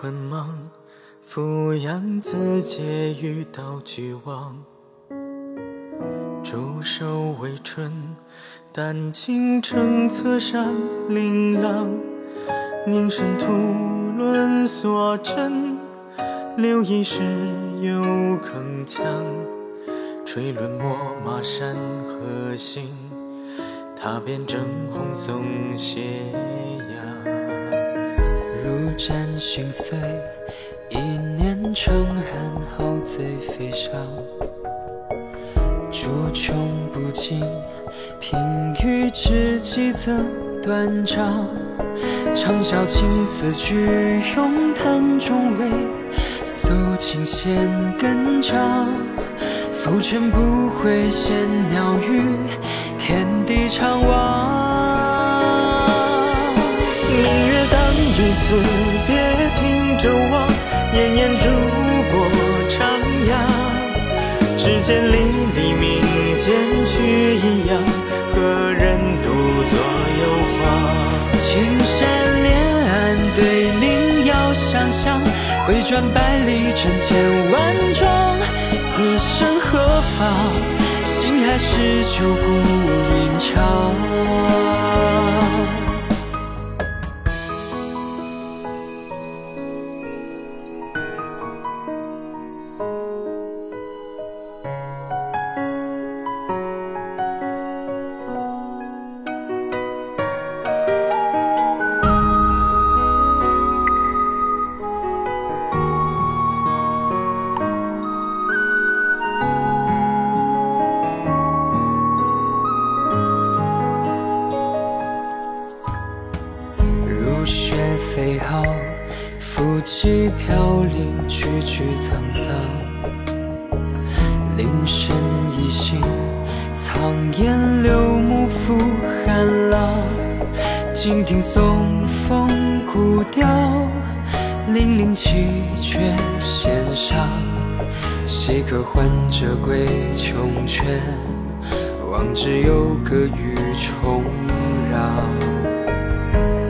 困忙，抚养自嗟于道俱忘。驻守为春，丹青成侧山琳琅。凝神吐论所真，留一时又铿锵。垂纶秣马山河行，踏遍正红送斜阳。如战心碎，一念成寒，好醉飞上。竹穷不尽，品与知己则断肠。长啸青词句，咏叹中味，素琴弦更长。浮沉不悔，衔鸟语，天地长望。别听周望，炎炎烛波徜徉。只见离离明间去一样，何人独坐幽篁？青山连岸对林遥相向，回转百里征千万壮。此生何妨？心还是旧故云长。飘零，句句沧桑。铃声一醒，苍烟柳木拂寒浪。静听松风古调，凛凛气绝弦上。西客唤者归穷泉，望之有歌与重绕。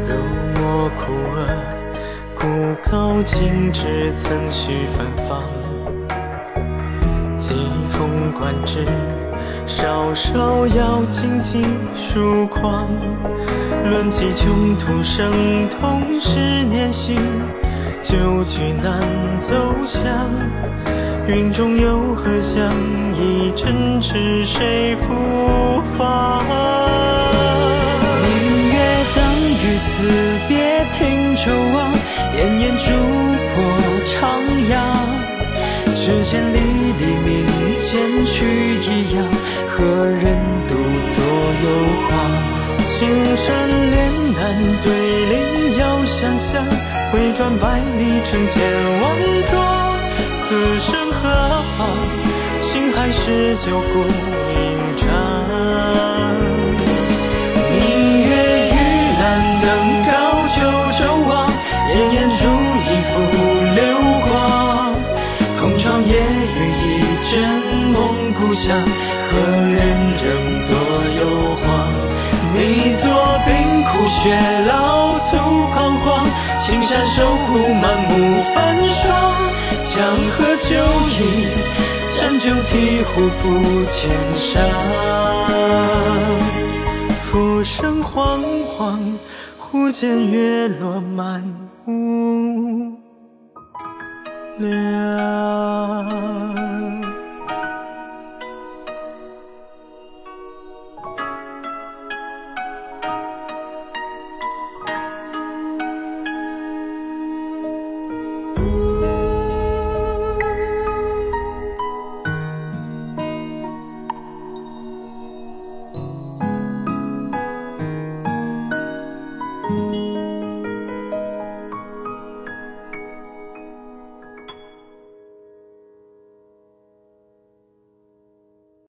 如墨枯萼。孤高尽至，曾许芬芳。疾风观之，稍稍要荆棘疏狂。论及穷途生，同是年行，旧居难奏响。云中有何香？一针知谁复芳？明月当与此别听周望。炎炎烛波徜徉，只见离离明渐去一样，何人独坐幽篁？青山连岸对岭遥相向，回转百里成千万庄。此生何妨？心还是旧故应长。梦故乡，何人仍作幽篁？你作冰窟雪老促彷徨，青山守护满目繁霜。江河旧忆，沾酒醍醐复千觞。浮生惶惶，忽见月落满。屋梁。Bye.